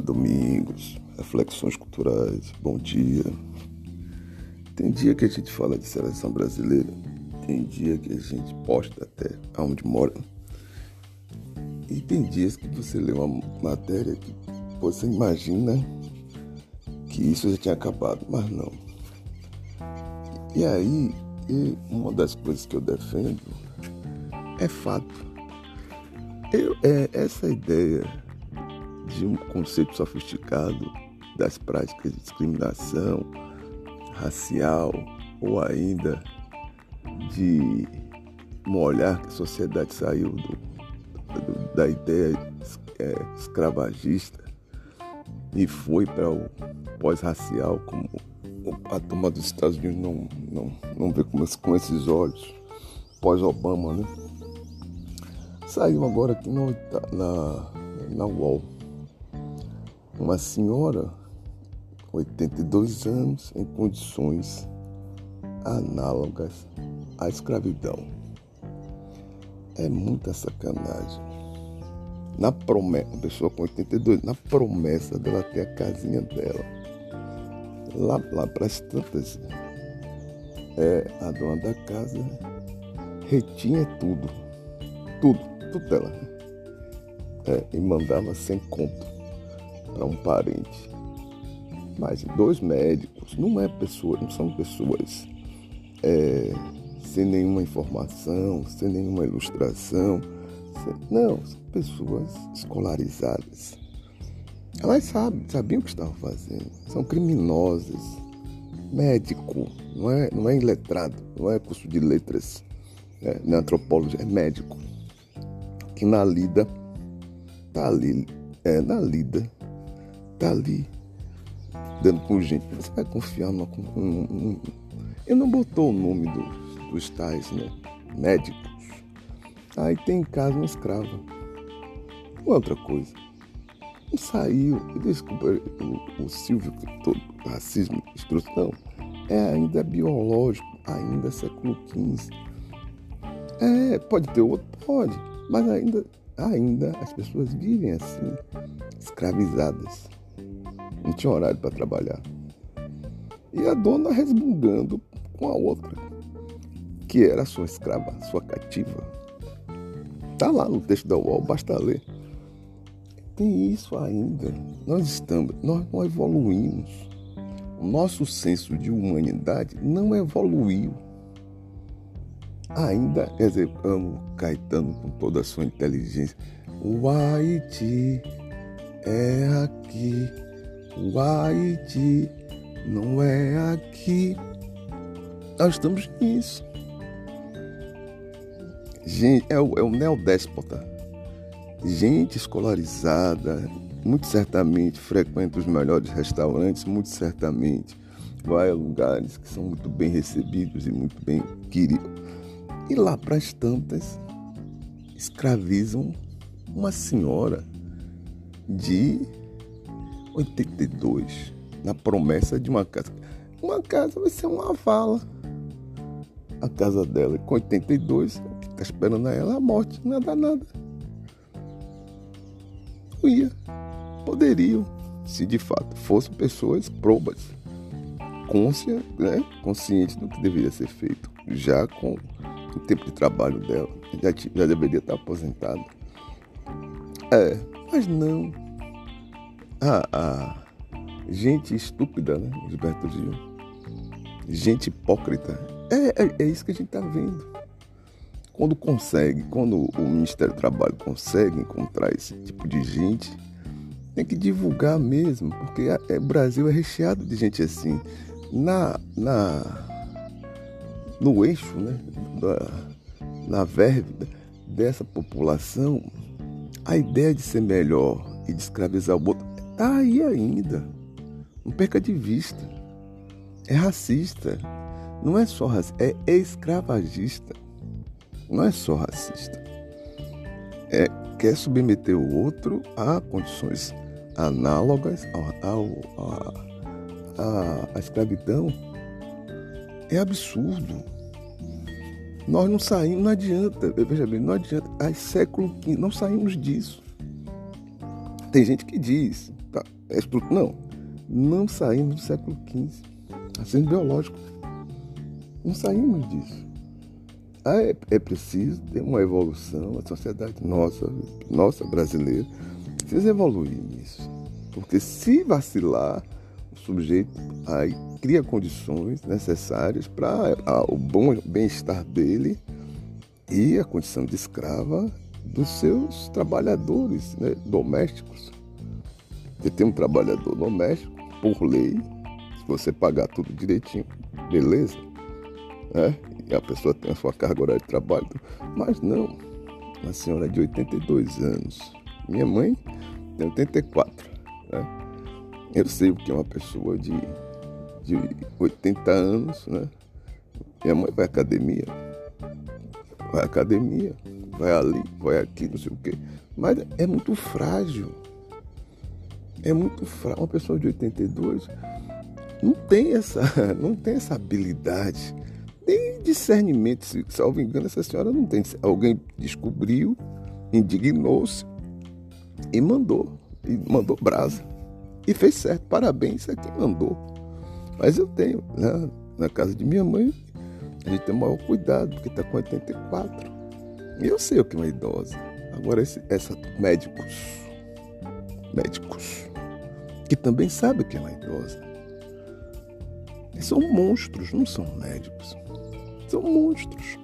Domingos, reflexões culturais, bom dia. Tem dia que a gente fala de seleção brasileira, tem dia que a gente posta até aonde mora. E tem dias que você lê uma matéria que você imagina que isso já tinha acabado, mas não. E aí, uma das coisas que eu defendo é fato. Eu, é, essa ideia de um conceito sofisticado das práticas de discriminação racial ou ainda de um olhar que a sociedade saiu do, do, da ideia é, escravagista e foi para o pós-racial, como a turma dos Estados Unidos não, não, não vê com, com esses olhos, pós-Obama, né? Saiu agora aqui no, na, na UOL uma senhora, 82 anos, em condições análogas à escravidão. É muita sacanagem. Na promessa, uma pessoa com 82, na promessa dela ter a casinha dela. Lá, lá para as tantas, é, a dona da casa retinha tudo, tudo, tudo dela. É, e mandava sem conto para um parente. Mas dois médicos não é pessoa, não são pessoas é, sem nenhuma informação, sem nenhuma ilustração. Sem, não, são pessoas escolarizadas. Elas sabem, sabiam o que estavam fazendo. São criminosas. Médico, não é, não é iletrado, não é curso de letras, é, não é antropólogo, é médico. Que na lida, tá ali, é, na lida, tá ali dando com gente. Você vai confiar numa. Um, um, ele não botou o nome dos, dos tais, né? Médicos. Aí tem em casa uma escrava. Outra coisa. Não saiu. Desculpa, o, o Silvio, todo racismo, instrução, é ainda biológico, ainda século XV. É, pode ter outro? Pode. Mas ainda, ainda as pessoas vivem assim, escravizadas não tinha horário para trabalhar. E a dona resmungando com a outra, que era sua escrava, sua cativa. Está lá no texto da UOL, basta ler. Tem isso ainda. Nós estamos, nós não evoluímos. O nosso senso de humanidade não evoluiu. Ainda, quer dizer, amo Caetano com toda a sua inteligência. O Haiti é aqui o Haiti não é aqui. Nós estamos nisso. Gente, é o, é o neodéspota. Gente escolarizada, muito certamente frequenta os melhores restaurantes, muito certamente vai a lugares que são muito bem recebidos e muito bem queridos. E lá para as tantas, escravizam uma senhora de 82, na promessa de uma casa. Uma casa vai ser uma vala. A casa dela, com 82, o que está esperando a ela é a morte, nada, nada. Não ia. Poderiam, se de fato fossem pessoas probas, né, conscientes do que deveria ser feito, já com o tempo de trabalho dela, já, já deveria estar aposentada. É, mas não a, a gente estúpida, né? Gilberto Gil. Gente hipócrita. É, é, é isso que a gente está vendo. Quando consegue, quando o Ministério do Trabalho consegue encontrar esse tipo de gente, tem que divulgar mesmo, porque o é, Brasil é recheado de gente assim. Na, na, no eixo, né? Da, na verve dessa população, a ideia de ser melhor e de escravizar o outro Está aí ainda. Não perca de vista. É racista. Não é só racista, é escravagista. Não é só racista. É, quer submeter o outro a condições análogas ao, à, escravidão. É absurdo. Nós não saímos, não adianta, veja bem, não adianta. Há século XV, não saímos disso. Tem gente que diz, tá, é não, não saímos do século XV, assim biológico, não saímos disso. Ah, é, é preciso ter uma evolução, a sociedade nossa, nossa brasileira, precisa evoluir nisso. Porque se vacilar, o sujeito aí cria condições necessárias para o bom bem-estar dele e a condição de escrava dos seus trabalhadores né, domésticos. Você tem um trabalhador doméstico, por lei, se você pagar tudo direitinho, beleza, né? E a pessoa tem a sua carga horária de trabalho, mas não. Uma senhora de 82 anos. Minha mãe tem 84. Né? Eu sei o que é uma pessoa de, de 80 anos, né? Minha mãe vai à academia, vai à academia, vai ali, vai aqui, não sei o quê. Mas é muito frágil. É muito frágil. Uma pessoa de 82 não tem essa, não tem essa habilidade. Nem discernimento, se salvo engano, essa senhora não tem. Alguém descobriu, indignou-se e mandou. E mandou brasa. E fez certo. Parabéns a quem mandou. Mas eu tenho, né, na casa de minha mãe, a gente tem o maior cuidado, porque está com 84. E eu sei o que é uma idosa. Agora, esse, essa, médicos, médicos, que também sabem o que é uma idosa. Eles são monstros, não são médicos. São monstros.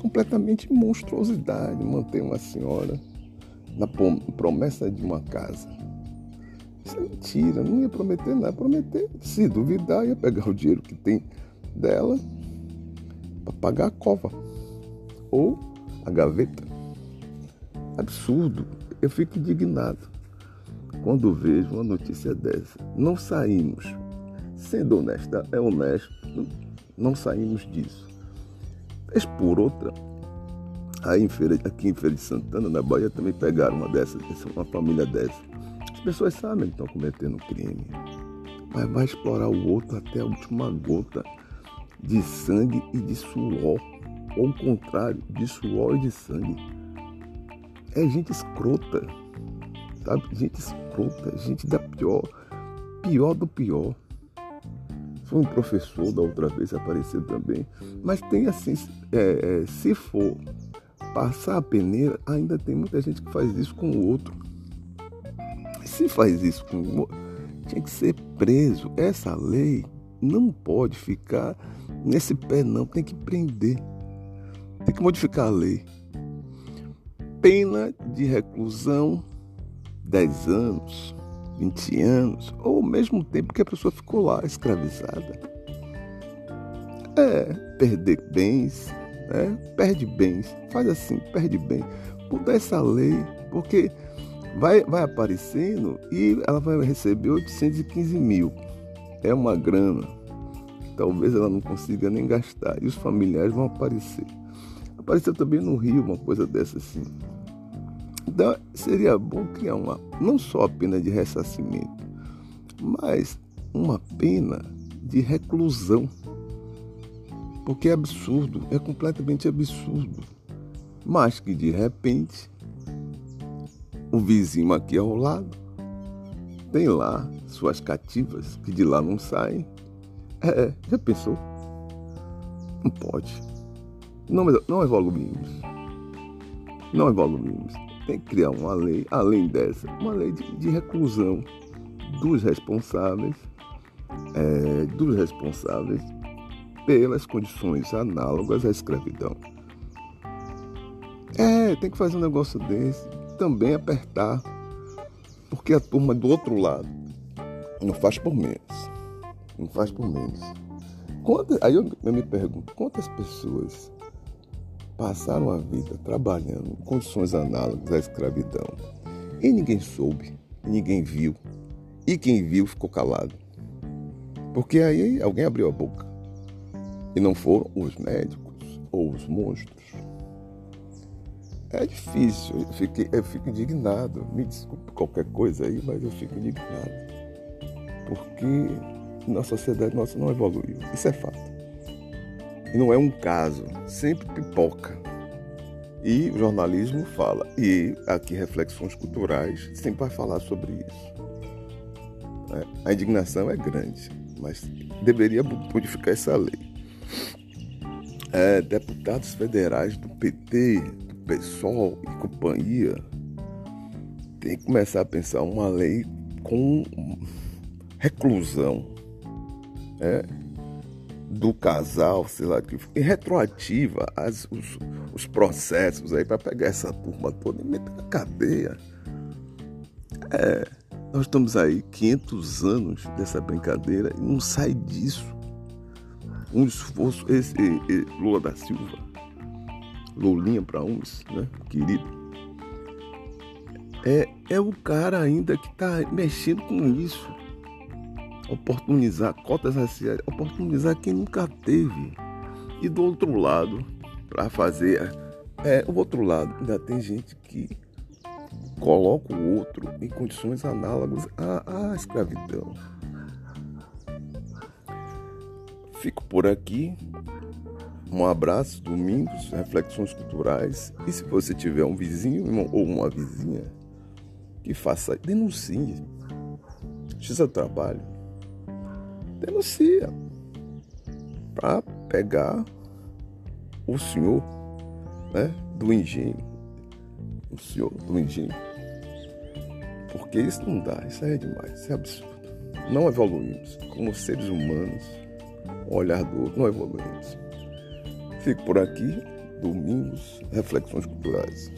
Completamente monstruosidade manter uma senhora na promessa de uma casa. Isso é mentira, não ia prometer nada. Prometer, se duvidar, ia pegar o dinheiro que tem dela para pagar a cova ou a gaveta. Absurdo. Eu fico indignado quando vejo uma notícia dessa. Não saímos, sendo honesta, é honesto, não saímos disso. Mas por outra, aí aqui em Feira de Santana, na Bahia, também pegaram uma dessas, uma família dessa. As pessoas sabem que estão cometendo crime, mas vai explorar o outro até a última gota de sangue e de suor. Ou contrário, de suor e de sangue. É gente escrota, sabe? Gente escrota, gente da pior, pior do pior. Foi um professor da outra vez apareceu também. Mas tem assim, é, é, se for passar a peneira, ainda tem muita gente que faz isso com o outro. Se faz isso com o outro, tinha que ser preso. Essa lei não pode ficar nesse pé, não. Tem que prender. Tem que modificar a lei. Pena de reclusão 10 anos, 20 anos, ou o mesmo tempo que a pessoa ficou lá escravizada. É, perder bens, né? perde bens, faz assim, perde bem. Mudar essa lei, porque vai, vai aparecendo e ela vai receber 815 mil. É uma grana. Talvez ela não consiga nem gastar. E os familiares vão aparecer. Apareceu também no Rio uma coisa dessa assim. Então seria bom criar uma, não só a pena de ressarcimento, mas uma pena de reclusão. Porque é absurdo, é completamente absurdo. Mas que de repente o vizinho aqui ao lado tem lá suas cativas que de lá não saem. É, já pensou? Não pode. Não, não evoluímos. Não evoluímos. Tem que criar uma lei, além dessa, uma lei de, de reclusão dos responsáveis, é, dos responsáveis pelas condições análogas à escravidão. É, tem que fazer um negócio desse também apertar, porque a turma do outro lado não faz por menos. Não faz por menos. Quantas, aí eu, eu me pergunto, quantas pessoas passaram a vida trabalhando em condições análogas à escravidão e ninguém soube, ninguém viu, e quem viu ficou calado. Porque aí alguém abriu a boca. E não foram os médicos ou os monstros. É difícil, eu fico, eu fico indignado. Me desculpe qualquer coisa aí, mas eu fico indignado. Porque na sociedade nossa não evoluiu. Isso é fato. E não é um caso, sempre pipoca. E o jornalismo fala. E aqui Reflexões Culturais sempre vai falar sobre isso. É, a indignação é grande, mas deveria modificar essa lei. É, deputados federais do PT, do PSOL e companhia tem que começar a pensar uma lei com reclusão é, do casal, sei lá, que retroativa as, os, os processos aí para pegar essa turma toda e meter na cadeia. É, nós estamos aí 500 anos dessa brincadeira e não sai disso. Um esforço, esse, esse Lula da Silva, Lulinha para uns, né, querido é, é o cara ainda que está mexendo com isso. Oportunizar cotas raciais, oportunizar quem nunca teve. E do outro lado, para fazer. É, o outro lado, ainda tem gente que coloca o outro em condições análogas à, à escravidão. Fico por aqui. Um abraço, domingos, reflexões culturais. E se você tiver um vizinho ou uma vizinha que faça, denuncie. Justiça do Trabalho. Denuncia. Para pegar o senhor né, do engenho. O senhor do engenho. Porque isso não dá, isso é demais, isso é absurdo. Não evoluímos. Como seres humanos, olhar do outro, não evoluímos. Fico por aqui, domingos, reflexões culturais.